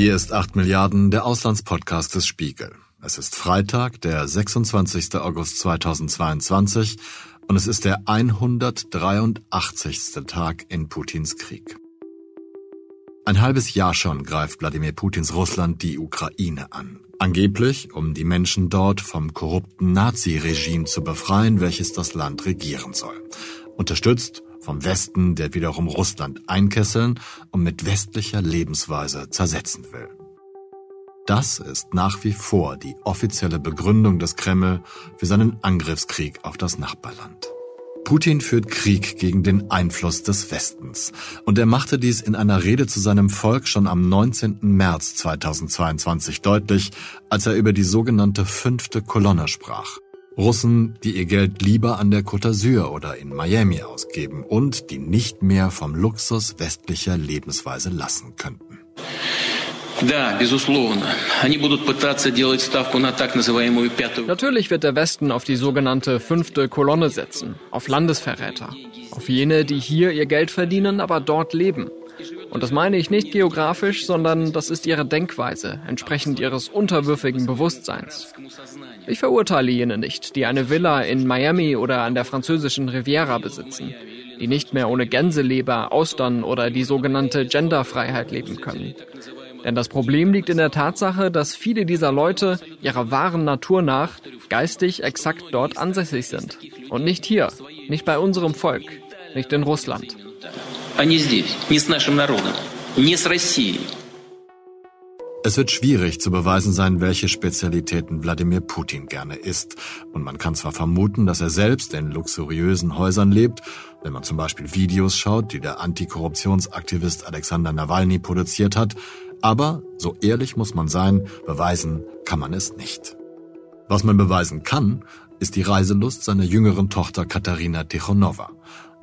Hier ist 8 Milliarden, der Auslandspodcast des Spiegel. Es ist Freitag, der 26. August 2022 und es ist der 183. Tag in Putins Krieg. Ein halbes Jahr schon greift Wladimir Putins Russland die Ukraine an. Angeblich, um die Menschen dort vom korrupten Nazi-Regime zu befreien, welches das Land regieren soll. Unterstützt vom Westen, der wiederum Russland einkesseln und mit westlicher Lebensweise zersetzen will. Das ist nach wie vor die offizielle Begründung des Kreml für seinen Angriffskrieg auf das Nachbarland. Putin führt Krieg gegen den Einfluss des Westens. Und er machte dies in einer Rede zu seinem Volk schon am 19. März 2022 deutlich, als er über die sogenannte fünfte Kolonne sprach. Russen, die ihr Geld lieber an der Côte d'Azur oder in Miami ausgeben und die nicht mehr vom Luxus westlicher Lebensweise lassen könnten. Natürlich wird der Westen auf die sogenannte fünfte Kolonne setzen, auf Landesverräter, auf jene, die hier ihr Geld verdienen, aber dort leben. Und das meine ich nicht geografisch, sondern das ist ihre Denkweise, entsprechend ihres unterwürfigen Bewusstseins. Ich verurteile jene nicht, die eine Villa in Miami oder an der französischen Riviera besitzen, die nicht mehr ohne Gänseleber, Austern oder die sogenannte Genderfreiheit leben können. Denn das Problem liegt in der Tatsache, dass viele dieser Leute ihrer wahren Natur nach geistig exakt dort ansässig sind. Und nicht hier, nicht bei unserem Volk, nicht in Russland. Es wird schwierig zu beweisen sein, welche Spezialitäten Wladimir Putin gerne isst. Und man kann zwar vermuten, dass er selbst in luxuriösen Häusern lebt, wenn man zum Beispiel Videos schaut, die der Antikorruptionsaktivist Alexander Nawalny produziert hat, aber, so ehrlich muss man sein, beweisen kann man es nicht. Was man beweisen kann, ist die Reiselust seiner jüngeren Tochter Katharina Tichonova.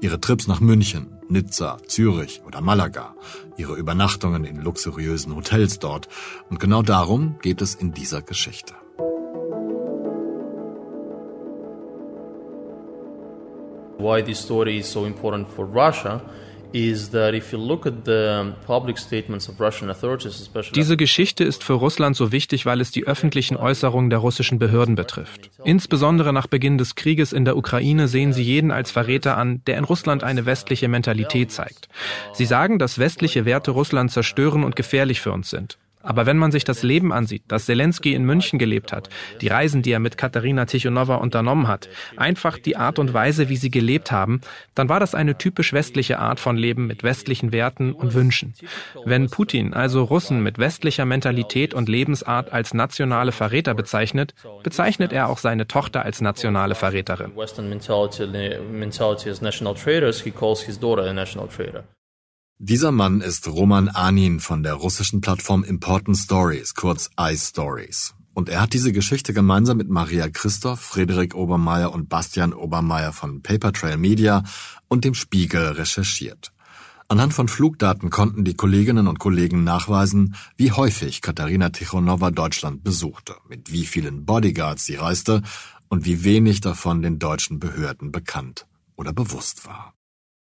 Ihre Trips nach München, Nizza, Zürich oder Malaga, ihre Übernachtungen in luxuriösen Hotels dort. Und genau darum geht es in dieser Geschichte. Why this story is so important for Russia diese Geschichte ist für Russland so wichtig, weil es die öffentlichen Äußerungen der russischen Behörden betrifft. Insbesondere nach Beginn des Krieges in der Ukraine sehen sie jeden als Verräter an, der in Russland eine westliche Mentalität zeigt. Sie sagen, dass westliche Werte Russland zerstören und gefährlich für uns sind. Aber wenn man sich das Leben ansieht, das Zelensky in München gelebt hat, die Reisen, die er mit Katharina Tichonova unternommen hat, einfach die Art und Weise, wie sie gelebt haben, dann war das eine typisch westliche Art von Leben mit westlichen Werten und Wünschen. Wenn Putin also Russen mit westlicher Mentalität und Lebensart als nationale Verräter bezeichnet, bezeichnet er auch seine Tochter als nationale Verräterin. Dieser Mann ist Roman Anin von der russischen Plattform Important Stories, kurz iStories. Und er hat diese Geschichte gemeinsam mit Maria Christoph, Frederik Obermeier und Bastian Obermeier von Papertrail Media und dem Spiegel recherchiert. Anhand von Flugdaten konnten die Kolleginnen und Kollegen nachweisen, wie häufig Katharina Tichonova Deutschland besuchte, mit wie vielen Bodyguards sie reiste und wie wenig davon den deutschen Behörden bekannt oder bewusst war.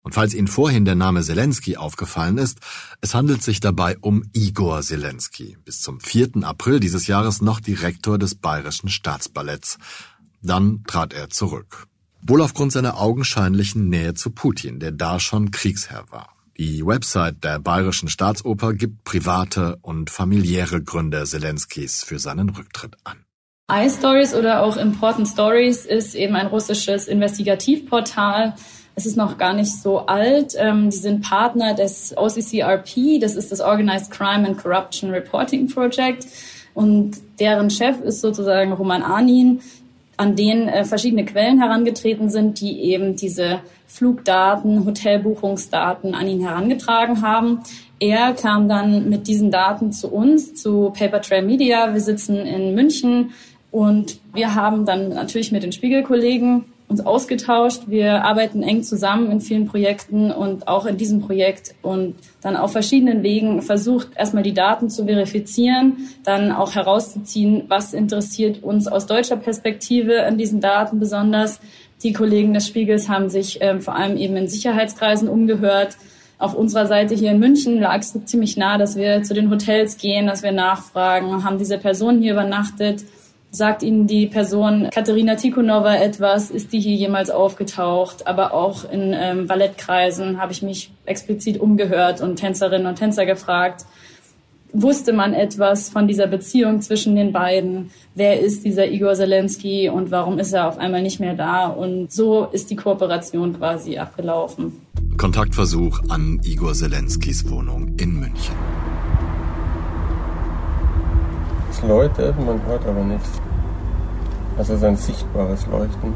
Und falls Ihnen vorhin der Name Zelensky aufgefallen ist, es handelt sich dabei um Igor Zelensky, bis zum 4. April dieses Jahres noch Direktor des Bayerischen Staatsballetts. Dann trat er zurück. Wohl aufgrund seiner augenscheinlichen Nähe zu Putin, der da schon Kriegsherr war. Die Website der Bayerischen Staatsoper gibt private und familiäre Gründe Zelenskys für seinen Rücktritt an. iStories oder auch Important Stories ist eben ein russisches Investigativportal, es ist noch gar nicht so alt. Ähm, die sind Partner des OCCRP, das ist das Organized Crime and Corruption Reporting Project. Und deren Chef ist sozusagen Roman Anin, an den äh, verschiedene Quellen herangetreten sind, die eben diese Flugdaten, Hotelbuchungsdaten an ihn herangetragen haben. Er kam dann mit diesen Daten zu uns, zu Paper Trail Media. Wir sitzen in München und wir haben dann natürlich mit den Spiegelkollegen uns ausgetauscht. Wir arbeiten eng zusammen in vielen Projekten und auch in diesem Projekt und dann auf verschiedenen Wegen versucht, erstmal die Daten zu verifizieren, dann auch herauszuziehen, was interessiert uns aus deutscher Perspektive an diesen Daten besonders. Die Kollegen des Spiegels haben sich äh, vor allem eben in Sicherheitskreisen umgehört, Auf unserer Seite hier in München lag es ziemlich nah, dass wir zu den Hotels gehen, dass wir nachfragen, haben diese Person hier übernachtet, sagt Ihnen die Person Katharina Tikhonova etwas, ist die hier jemals aufgetaucht, aber auch in ähm, Ballettkreisen habe ich mich explizit umgehört und Tänzerinnen und Tänzer gefragt, wusste man etwas von dieser Beziehung zwischen den beiden? Wer ist dieser Igor Zelensky und warum ist er auf einmal nicht mehr da? Und so ist die Kooperation quasi abgelaufen. Kontaktversuch an Igor Zelenskys Wohnung in München. Es läutet, man hört aber nichts. Also es ist ein sichtbares Leuchten.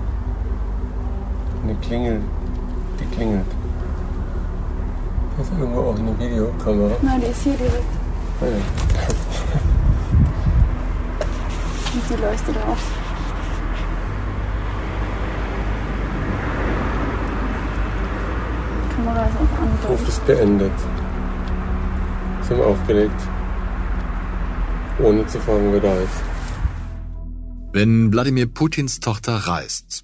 Eine Klingel, die klingelt. Das ist irgendwo auch eine Videokamera. Nein, die ist hier direkt. Ah, ja. Und die leuchtet auch. Die Kamera ist auch an. Ruf ist beendet. Sind aufgelegt. Ohne zu fragen, wer da ist. Wenn Wladimir Putins Tochter reist,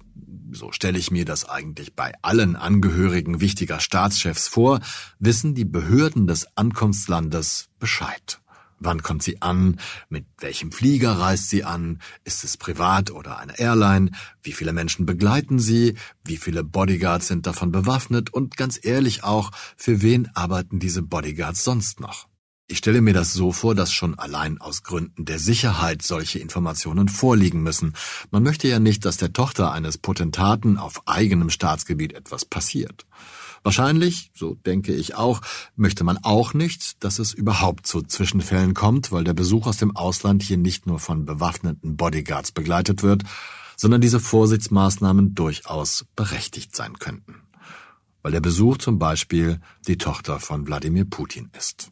so stelle ich mir das eigentlich bei allen Angehörigen wichtiger Staatschefs vor, wissen die Behörden des Ankunftslandes Bescheid. Wann kommt sie an? Mit welchem Flieger reist sie an? Ist es privat oder eine Airline? Wie viele Menschen begleiten sie? Wie viele Bodyguards sind davon bewaffnet? Und ganz ehrlich auch, für wen arbeiten diese Bodyguards sonst noch? Ich stelle mir das so vor, dass schon allein aus Gründen der Sicherheit solche Informationen vorliegen müssen. Man möchte ja nicht, dass der Tochter eines Potentaten auf eigenem Staatsgebiet etwas passiert. Wahrscheinlich, so denke ich auch, möchte man auch nicht, dass es überhaupt zu Zwischenfällen kommt, weil der Besuch aus dem Ausland hier nicht nur von bewaffneten Bodyguards begleitet wird, sondern diese Vorsichtsmaßnahmen durchaus berechtigt sein könnten. Weil der Besuch zum Beispiel die Tochter von Wladimir Putin ist.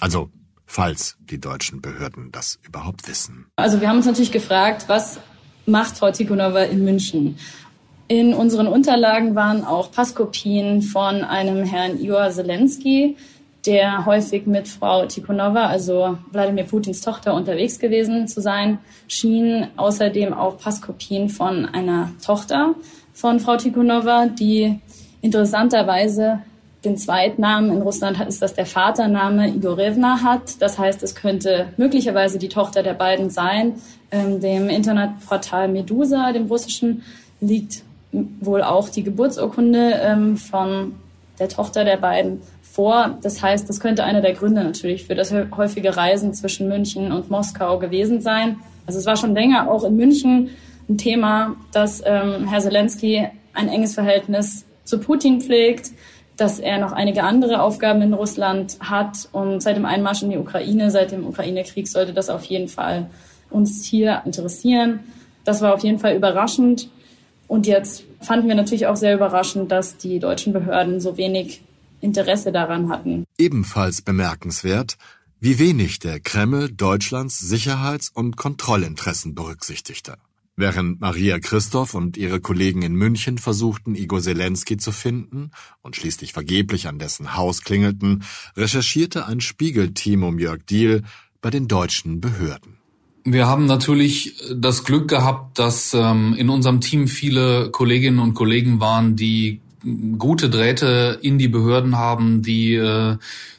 Also, falls die deutschen Behörden das überhaupt wissen. Also wir haben uns natürlich gefragt, was macht Frau Tikhonova in München? In unseren Unterlagen waren auch Passkopien von einem Herrn Igor Zelensky, der häufig mit Frau Tikhonova, also Wladimir Putins Tochter, unterwegs gewesen zu sein schien. Außerdem auch Passkopien von einer Tochter von Frau Tikhonova, die interessanterweise den Zweitnamen in Russland ist das der Vatername Igorevna hat. Das heißt, es könnte möglicherweise die Tochter der beiden sein. Ähm, dem Internetportal Medusa, dem russischen, liegt wohl auch die Geburtsurkunde ähm, von der Tochter der beiden vor. Das heißt, das könnte einer der Gründe natürlich für das häufige Reisen zwischen München und Moskau gewesen sein. Also es war schon länger auch in München ein Thema, dass ähm, Herr Zelensky ein enges Verhältnis zu Putin pflegt dass er noch einige andere Aufgaben in Russland hat. Und seit dem Einmarsch in die Ukraine, seit dem Ukraine-Krieg sollte das auf jeden Fall uns hier interessieren. Das war auf jeden Fall überraschend. Und jetzt fanden wir natürlich auch sehr überraschend, dass die deutschen Behörden so wenig Interesse daran hatten. Ebenfalls bemerkenswert, wie wenig der Kreml Deutschlands Sicherheits- und Kontrollinteressen berücksichtigte. Während Maria Christoph und ihre Kollegen in München versuchten, Igor Zelensky zu finden und schließlich vergeblich an dessen Haus klingelten, recherchierte ein Spiegelteam um Jörg Diehl bei den deutschen Behörden. Wir haben natürlich das Glück gehabt, dass ähm, in unserem Team viele Kolleginnen und Kollegen waren, die gute Drähte in die Behörden haben, die äh,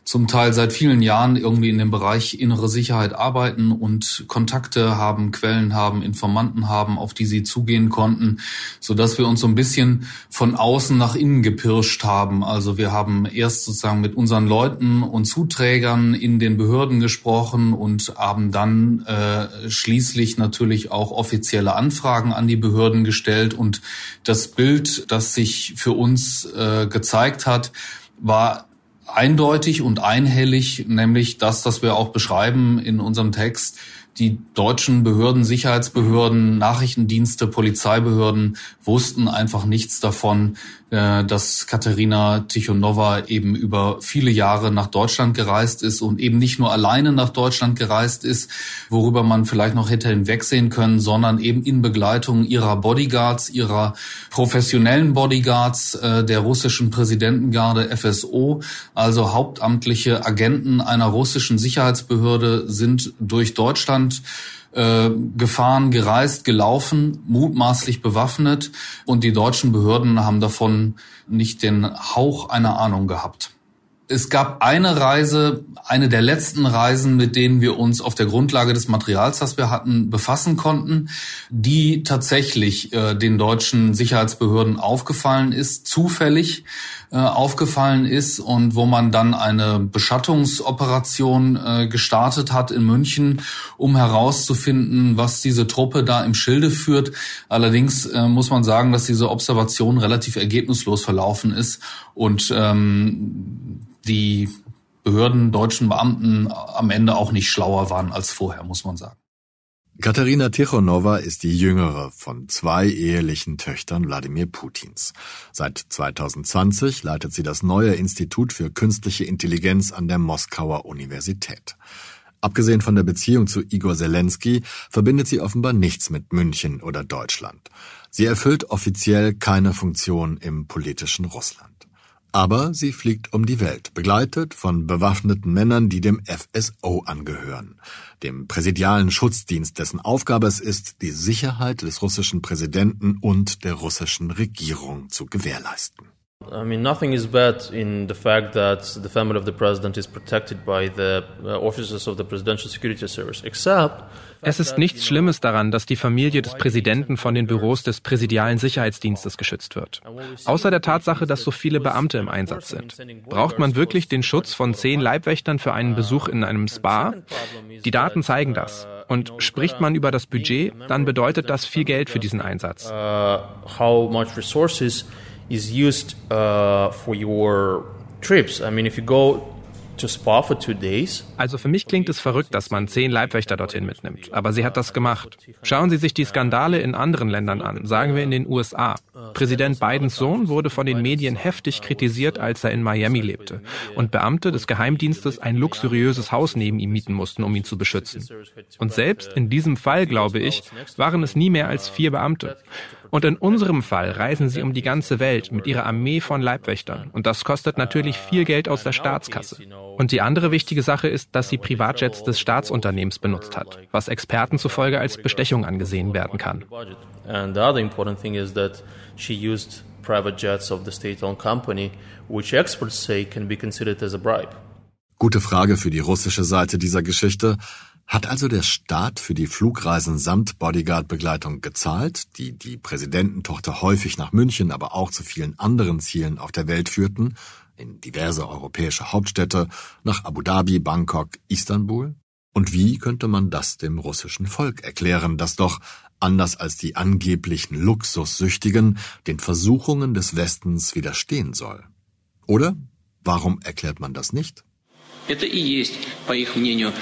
zum Teil seit vielen Jahren irgendwie in dem Bereich innere Sicherheit arbeiten und Kontakte haben, Quellen haben, Informanten haben, auf die sie zugehen konnten, so dass wir uns so ein bisschen von außen nach innen gepirscht haben. Also wir haben erst sozusagen mit unseren Leuten und Zuträgern in den Behörden gesprochen und haben dann äh, schließlich natürlich auch offizielle Anfragen an die Behörden gestellt und das Bild, das sich für uns äh, gezeigt hat, war eindeutig und einhellig, nämlich das, das wir auch beschreiben in unserem Text. Die deutschen Behörden, Sicherheitsbehörden, Nachrichtendienste, Polizeibehörden wussten einfach nichts davon, äh, dass Katharina Tichonova eben über viele Jahre nach Deutschland gereist ist und eben nicht nur alleine nach Deutschland gereist ist, worüber man vielleicht noch hätte hinwegsehen können, sondern eben in Begleitung ihrer Bodyguards, ihrer professionellen Bodyguards äh, der russischen Präsidentengarde FSO, also hauptamtliche Agenten einer russischen Sicherheitsbehörde sind durch Deutschland äh, gefahren, gereist, gelaufen, mutmaßlich bewaffnet und die deutschen Behörden haben davon nicht den Hauch einer Ahnung gehabt. Es gab eine Reise, eine der letzten Reisen, mit denen wir uns auf der Grundlage des Materials, das wir hatten, befassen konnten, die tatsächlich äh, den deutschen Sicherheitsbehörden aufgefallen ist, zufällig äh, aufgefallen ist und wo man dann eine Beschattungsoperation äh, gestartet hat in München, um herauszufinden, was diese Truppe da im Schilde führt. Allerdings äh, muss man sagen, dass diese Observation relativ ergebnislos verlaufen ist und ähm, die Behörden, deutschen Beamten am Ende auch nicht schlauer waren als vorher, muss man sagen. Katharina Tichonova ist die jüngere von zwei ehelichen Töchtern Wladimir Putins. Seit 2020 leitet sie das neue Institut für künstliche Intelligenz an der Moskauer Universität. Abgesehen von der Beziehung zu Igor Zelensky verbindet sie offenbar nichts mit München oder Deutschland. Sie erfüllt offiziell keine Funktion im politischen Russland. Aber sie fliegt um die Welt, begleitet von bewaffneten Männern, die dem FSO angehören, dem präsidialen Schutzdienst, dessen Aufgabe es ist, die Sicherheit des russischen Präsidenten und der russischen Regierung zu gewährleisten. I mean, nothing is bad in the fact that the family of the president is protected by the uh, officers of the Presidential Security Service, except es ist nichts Schlimmes daran, dass die Familie des Präsidenten von den Büros des präsidialen Sicherheitsdienstes geschützt wird. Außer der Tatsache, dass so viele Beamte im Einsatz sind. Braucht man wirklich den Schutz von zehn Leibwächtern für einen Besuch in einem Spa? Die Daten zeigen das. Und spricht man über das Budget, dann bedeutet das viel Geld für diesen Einsatz. Is used uh, for your trips. I mean, if you go also für mich klingt es verrückt, dass man zehn Leibwächter dorthin mitnimmt. Aber sie hat das gemacht. Schauen Sie sich die Skandale in anderen Ländern an, sagen wir in den USA. Präsident Bidens Sohn wurde von den Medien heftig kritisiert, als er in Miami lebte. Und Beamte des Geheimdienstes ein luxuriöses Haus neben ihm mieten mussten, um ihn zu beschützen. Und selbst in diesem Fall, glaube ich, waren es nie mehr als vier Beamte. Und in unserem Fall reisen sie um die ganze Welt mit ihrer Armee von Leibwächtern. Und das kostet natürlich viel Geld aus der Staatskasse. Und die andere wichtige Sache ist, dass sie Privatjets des Staatsunternehmens benutzt hat, was Experten zufolge als Bestechung angesehen werden kann. And the other important thing is that she used private jets of the state-owned company, which experts say can be considered as a bribe. Gute Frage für die russische Seite dieser Geschichte. Hat also der Staat für die Flugreisen samt Bodyguard-Begleitung gezahlt, die die Präsidententochter häufig nach München, aber auch zu vielen anderen Zielen auf der Welt führten, in diverse europäische Hauptstädte, nach Abu Dhabi, Bangkok, Istanbul? Und wie könnte man das dem russischen Volk erklären, das doch, anders als die angeblichen Luxussüchtigen, den Versuchungen des Westens widerstehen soll? Oder warum erklärt man das nicht? Это и есть, по их мнению,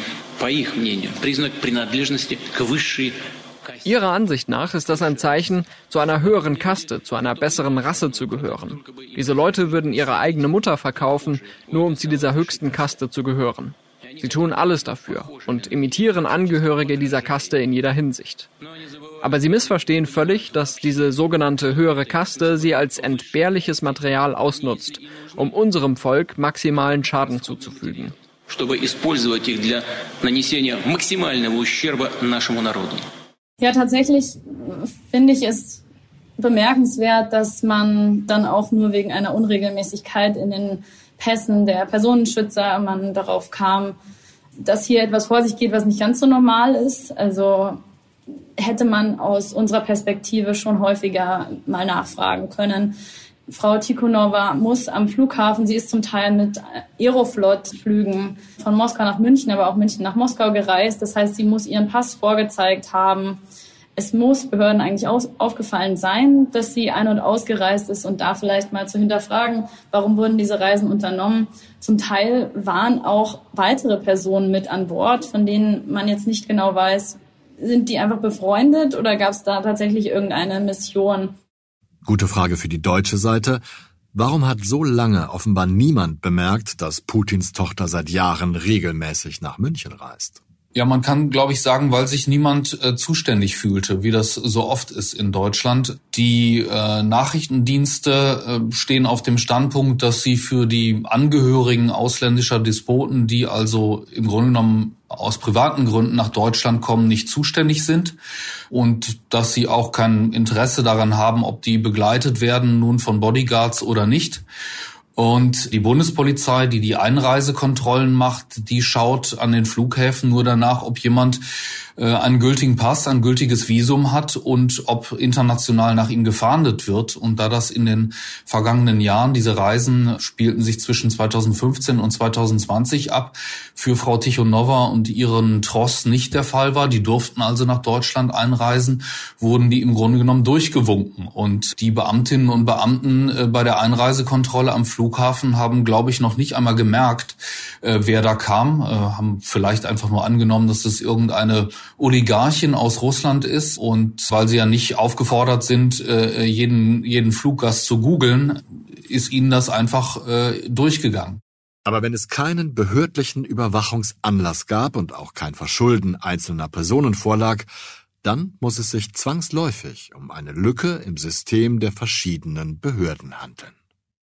Ihrer Ansicht nach ist das ein Zeichen, zu einer höheren Kaste, zu einer besseren Rasse zu gehören. Diese Leute würden ihre eigene Mutter verkaufen, nur um zu dieser höchsten Kaste zu gehören. Sie tun alles dafür und imitieren Angehörige dieser Kaste in jeder Hinsicht. Aber sie missverstehen völlig, dass diese sogenannte höhere Kaste sie als entbehrliches Material ausnutzt, um unserem Volk maximalen Schaden zuzufügen. Ja, tatsächlich finde ich es bemerkenswert, dass man dann auch nur wegen einer Unregelmäßigkeit in den Pässen der Personenschützer man darauf kam, dass hier etwas vor sich geht, was nicht ganz so normal ist. Also hätte man aus unserer Perspektive schon häufiger mal nachfragen können. Frau Tikhonova muss am Flughafen, sie ist zum Teil mit Aeroflot-Flügen von Moskau nach München, aber auch München nach Moskau gereist. Das heißt, sie muss ihren Pass vorgezeigt haben. Es muss Behörden eigentlich aufgefallen sein, dass sie ein- und ausgereist ist und da vielleicht mal zu hinterfragen, warum wurden diese Reisen unternommen. Zum Teil waren auch weitere Personen mit an Bord, von denen man jetzt nicht genau weiß, sind die einfach befreundet oder gab es da tatsächlich irgendeine Mission? Gute Frage für die deutsche Seite. Warum hat so lange offenbar niemand bemerkt, dass Putins Tochter seit Jahren regelmäßig nach München reist? Ja, man kann, glaube ich, sagen, weil sich niemand äh, zuständig fühlte, wie das so oft ist in Deutschland. Die äh, Nachrichtendienste äh, stehen auf dem Standpunkt, dass sie für die Angehörigen ausländischer Despoten, die also im Grunde genommen aus privaten Gründen nach Deutschland kommen, nicht zuständig sind und dass sie auch kein Interesse daran haben, ob die begleitet werden nun von Bodyguards oder nicht. Und die Bundespolizei, die die Einreisekontrollen macht, die schaut an den Flughäfen nur danach, ob jemand äh, einen gültigen Pass, ein gültiges Visum hat und ob international nach ihm gefahndet wird. Und da das in den vergangenen Jahren, diese Reisen spielten sich zwischen 2015 und 2020 ab, für Frau Tichonova und ihren Tross nicht der Fall war, die durften also nach Deutschland einreisen, wurden die im Grunde genommen durchgewunken. Und die Beamtinnen und Beamten äh, bei der Einreisekontrolle am Flughafen haben, glaube ich, noch nicht einmal gemerkt, äh, wer da kam, haben vielleicht einfach nur angenommen, dass es irgendeine Oligarchin aus Russland ist und weil sie ja nicht aufgefordert sind, äh, jeden, jeden Fluggast zu googeln, ist ihnen das einfach äh, durchgegangen. Aber wenn es keinen behördlichen Überwachungsanlass gab und auch kein Verschulden einzelner Personen vorlag, dann muss es sich zwangsläufig um eine Lücke im System der verschiedenen Behörden handeln.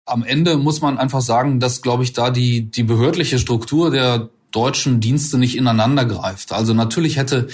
Am Ende muss man einfach sagen, dass, glaube ich, da die, die behördliche Struktur der deutschen Dienste nicht ineinander greift. Also natürlich hätte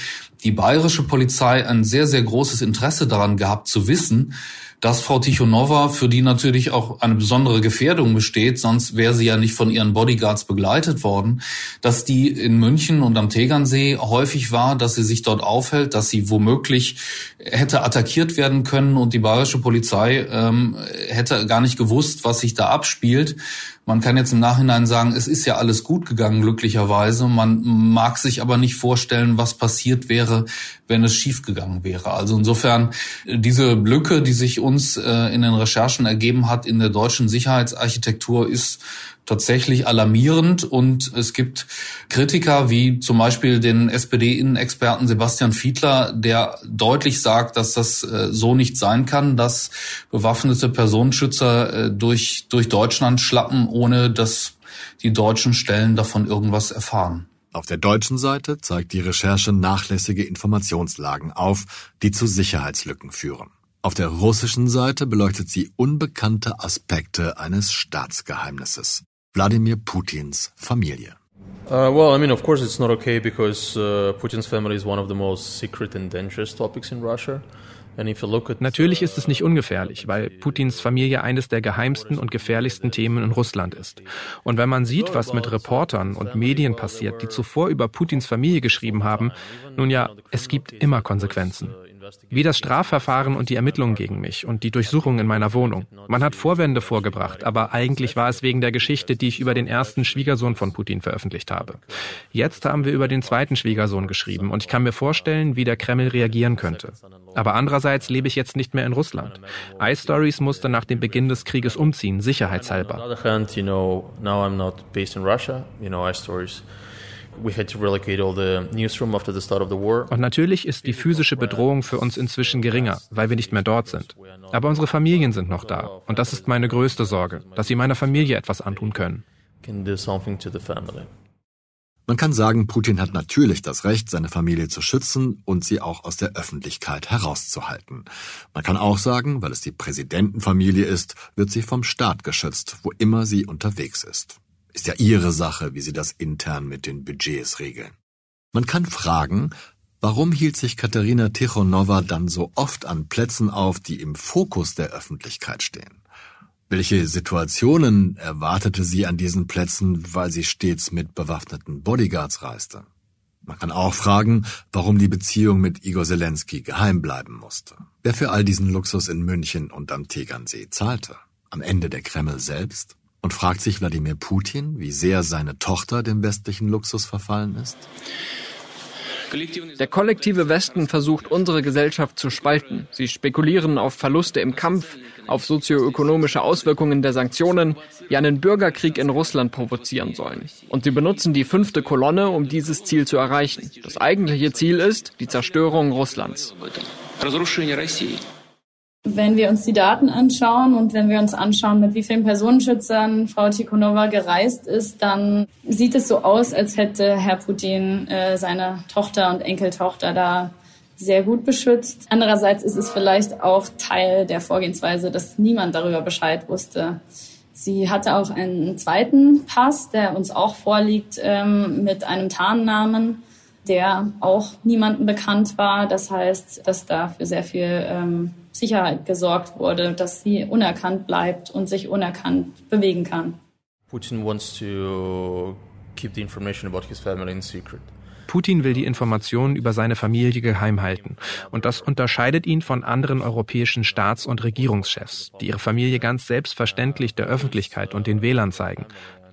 die bayerische Polizei ein sehr, sehr großes Interesse daran gehabt zu wissen, dass Frau Tichonova, für die natürlich auch eine besondere Gefährdung besteht, sonst wäre sie ja nicht von ihren Bodyguards begleitet worden, dass die in München und am Tegernsee häufig war, dass sie sich dort aufhält, dass sie womöglich hätte attackiert werden können und die bayerische Polizei ähm, hätte gar nicht gewusst, was sich da abspielt. Man kann jetzt im Nachhinein sagen, es ist ja alles gut gegangen, glücklicherweise. Man mag sich aber nicht vorstellen, was passiert wäre, wenn es schiefgegangen wäre. Also insofern diese Lücke, die sich uns äh, in den Recherchen ergeben hat in der deutschen Sicherheitsarchitektur, ist tatsächlich alarmierend und es gibt Kritiker wie zum Beispiel den SPD-Innenexperten Sebastian Fiedler, der deutlich sagt, dass das äh, so nicht sein kann, dass bewaffnete Personenschützer äh, durch, durch Deutschland schlappen, ohne dass die deutschen Stellen davon irgendwas erfahren. Auf der deutschen Seite zeigt die Recherche nachlässige Informationslagen auf, die zu Sicherheitslücken führen. Auf der russischen Seite beleuchtet sie unbekannte Aspekte eines Staatsgeheimnisses. Wladimir Putins Familie. Uh, well, I mean, of course, it's not okay because uh, Putin's family is one of the most secret and dangerous topics in Russia. Natürlich ist es nicht ungefährlich, weil Putins Familie eines der geheimsten und gefährlichsten Themen in Russland ist. Und wenn man sieht, was mit Reportern und Medien passiert, die zuvor über Putins Familie geschrieben haben, nun ja, es gibt immer Konsequenzen. Wie das Strafverfahren und die Ermittlungen gegen mich und die Durchsuchung in meiner Wohnung. Man hat Vorwände vorgebracht, aber eigentlich war es wegen der Geschichte, die ich über den ersten Schwiegersohn von Putin veröffentlicht habe. Jetzt haben wir über den zweiten Schwiegersohn geschrieben und ich kann mir vorstellen, wie der Kreml reagieren könnte. Aber andererseits lebe ich jetzt nicht mehr in Russland. iStories musste nach dem Beginn des Krieges umziehen, sicherheitshalber. Und natürlich ist die physische Bedrohung für uns inzwischen geringer, weil wir nicht mehr dort sind. Aber unsere Familien sind noch da. Und das ist meine größte Sorge, dass sie meiner Familie etwas antun können. Man kann sagen, Putin hat natürlich das Recht, seine Familie zu schützen und sie auch aus der Öffentlichkeit herauszuhalten. Man kann auch sagen, weil es die Präsidentenfamilie ist, wird sie vom Staat geschützt, wo immer sie unterwegs ist. Ist ja ihre Sache, wie sie das intern mit den Budgets regeln. Man kann fragen, warum hielt sich Katharina Tichonova dann so oft an Plätzen auf, die im Fokus der Öffentlichkeit stehen? Welche Situationen erwartete sie an diesen Plätzen, weil sie stets mit bewaffneten Bodyguards reiste? Man kann auch fragen, warum die Beziehung mit Igor Zelensky geheim bleiben musste. Wer für all diesen Luxus in München und am Tegernsee zahlte? Am Ende der Kreml selbst? Und fragt sich Wladimir Putin, wie sehr seine Tochter dem westlichen Luxus verfallen ist? Der kollektive Westen versucht, unsere Gesellschaft zu spalten. Sie spekulieren auf Verluste im Kampf, auf sozioökonomische Auswirkungen der Sanktionen, die einen Bürgerkrieg in Russland provozieren sollen. Und sie benutzen die fünfte Kolonne, um dieses Ziel zu erreichen. Das eigentliche Ziel ist die Zerstörung Russlands. Wenn wir uns die Daten anschauen und wenn wir uns anschauen, mit wie vielen Personenschützern Frau Tikhonova gereist ist, dann sieht es so aus, als hätte Herr Putin äh, seine Tochter und Enkeltochter da sehr gut beschützt. Andererseits ist es vielleicht auch Teil der Vorgehensweise, dass niemand darüber Bescheid wusste. Sie hatte auch einen zweiten Pass, der uns auch vorliegt, ähm, mit einem Tarnnamen, der auch niemandem bekannt war. Das heißt, dass da für sehr viel ähm, Sicherheit gesorgt wurde, dass sie unerkannt bleibt und sich unerkannt bewegen kann. Putin wants to keep the information about his family in secret. Putin will die Informationen über seine Familie geheim halten. Und das unterscheidet ihn von anderen europäischen Staats- und Regierungschefs, die ihre Familie ganz selbstverständlich der Öffentlichkeit und den Wählern zeigen.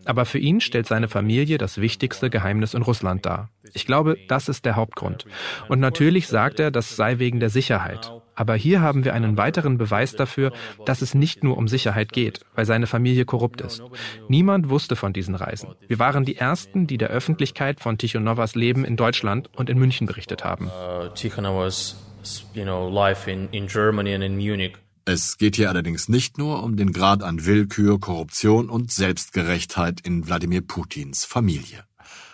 Aber für ihn stellt seine Familie das wichtigste Geheimnis in Russland dar. Ich glaube, das ist der Hauptgrund. Und natürlich sagt er, das sei wegen der Sicherheit. Aber hier haben wir einen weiteren Beweis dafür, dass es nicht nur um Sicherheit geht, weil seine Familie korrupt ist. Niemand wusste von diesen Reisen. Wir waren die Ersten, die der Öffentlichkeit von Tichonovas Leben in Deutschland und in München berichtet haben. Tichonovas, you know, life in, in Germany and in Munich. Es geht hier allerdings nicht nur um den Grad an Willkür, Korruption und Selbstgerechtheit in Wladimir Putins Familie.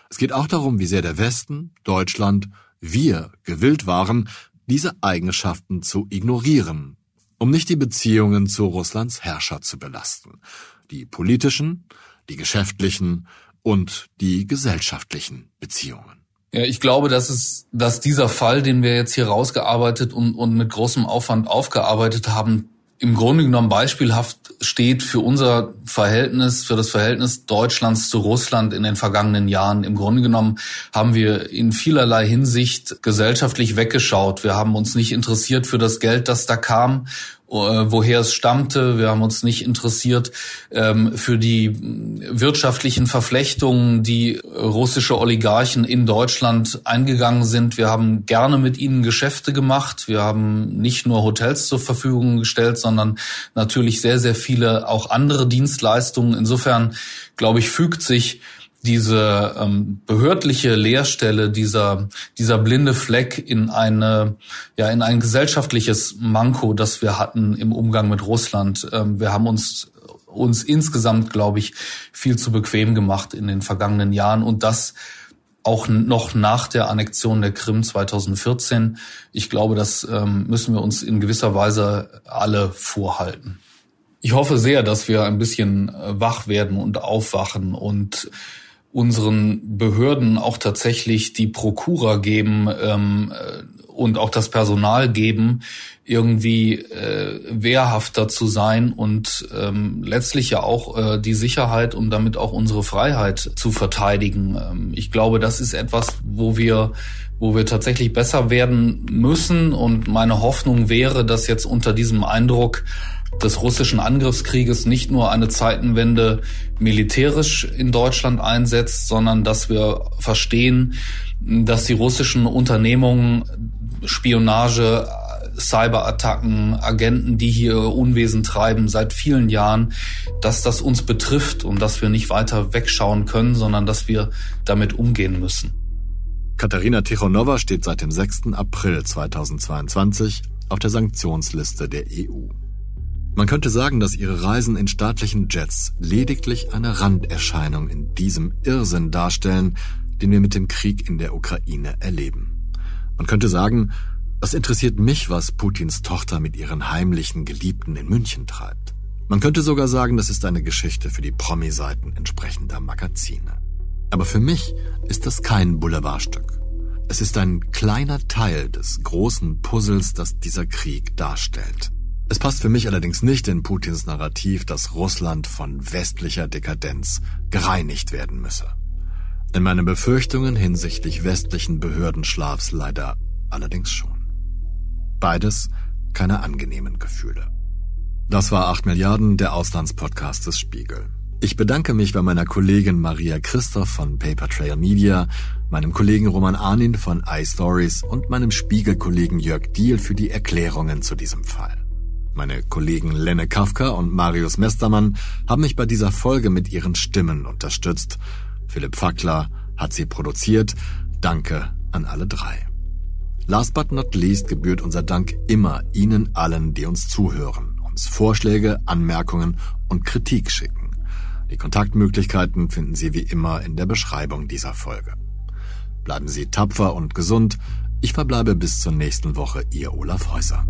Es geht auch darum, wie sehr der Westen, Deutschland, wir gewillt waren, diese Eigenschaften zu ignorieren, um nicht die Beziehungen zu Russlands Herrscher zu belasten, die politischen, die geschäftlichen und die gesellschaftlichen Beziehungen. Ja, ich glaube, dass es, dass dieser Fall, den wir jetzt hier rausgearbeitet und, und mit großem Aufwand aufgearbeitet haben, im Grunde genommen beispielhaft steht für unser Verhältnis, für das Verhältnis Deutschlands zu Russland in den vergangenen Jahren. Im Grunde genommen haben wir in vielerlei Hinsicht gesellschaftlich weggeschaut. Wir haben uns nicht interessiert für das Geld, das da kam woher es stammte. Wir haben uns nicht interessiert ähm, für die wirtschaftlichen Verflechtungen, die russische Oligarchen in Deutschland eingegangen sind. Wir haben gerne mit ihnen Geschäfte gemacht. Wir haben nicht nur Hotels zur Verfügung gestellt, sondern natürlich sehr, sehr viele auch andere Dienstleistungen. Insofern, glaube ich, fügt sich diese ähm, behördliche Leerstelle, dieser, dieser blinde Fleck in eine, ja, in ein gesellschaftliches Manko, das wir hatten im Umgang mit Russland. Ähm, wir haben uns uns insgesamt, glaube ich, viel zu bequem gemacht in den vergangenen Jahren und das auch noch nach der Annexion der Krim 2014. Ich glaube, das ähm, müssen wir uns in gewisser Weise alle vorhalten. Ich hoffe sehr, dass wir ein bisschen äh, wach werden und aufwachen und unseren Behörden auch tatsächlich die Prokura geben ähm, äh, und auch das Personal geben, irgendwie äh, wehrhafter zu sein und ähm, letztlich ja auch äh, die Sicherheit und damit auch unsere Freiheit zu verteidigen. Ähm, ich glaube, das ist etwas, wo wir wo wir tatsächlich besser werden müssen und meine Hoffnung wäre, dass jetzt unter diesem Eindruck des russischen Angriffskrieges nicht nur eine Zeitenwende militärisch in Deutschland einsetzt, sondern dass wir verstehen, dass die russischen Unternehmungen Spionage, Cyberattacken, Agenten, die hier Unwesen treiben seit vielen Jahren, dass das uns betrifft und dass wir nicht weiter wegschauen können, sondern dass wir damit umgehen müssen. Katharina Tichonova steht seit dem 6. April 2022 auf der Sanktionsliste der EU. Man könnte sagen, dass ihre Reisen in staatlichen Jets lediglich eine Randerscheinung in diesem Irrsinn darstellen, den wir mit dem Krieg in der Ukraine erleben. Man könnte sagen, was interessiert mich, was Putins Tochter mit ihren heimlichen Geliebten in München treibt? Man könnte sogar sagen, das ist eine Geschichte für die Promi-Seiten entsprechender Magazine. Aber für mich ist das kein Boulevardstück. Es ist ein kleiner Teil des großen Puzzles, das dieser Krieg darstellt. Es passt für mich allerdings nicht in Putins Narrativ, dass Russland von westlicher Dekadenz gereinigt werden müsse. In meine Befürchtungen hinsichtlich westlichen Behördenschlafs leider allerdings schon. Beides keine angenehmen Gefühle. Das war 8 Milliarden, der Auslandspodcast des Spiegel. Ich bedanke mich bei meiner Kollegin Maria Christoph von Paper Trail Media, meinem Kollegen Roman Arnin von iStories und meinem Spiegelkollegen Jörg Diel für die Erklärungen zu diesem Fall. Meine Kollegen Lenne Kafka und Marius Mestermann haben mich bei dieser Folge mit ihren Stimmen unterstützt. Philipp Fackler hat sie produziert. Danke an alle drei. Last but not least gebührt unser Dank immer Ihnen allen, die uns zuhören, uns Vorschläge, Anmerkungen und Kritik schicken. Die Kontaktmöglichkeiten finden Sie wie immer in der Beschreibung dieser Folge. Bleiben Sie tapfer und gesund. Ich verbleibe bis zur nächsten Woche, Ihr Olaf Häuser.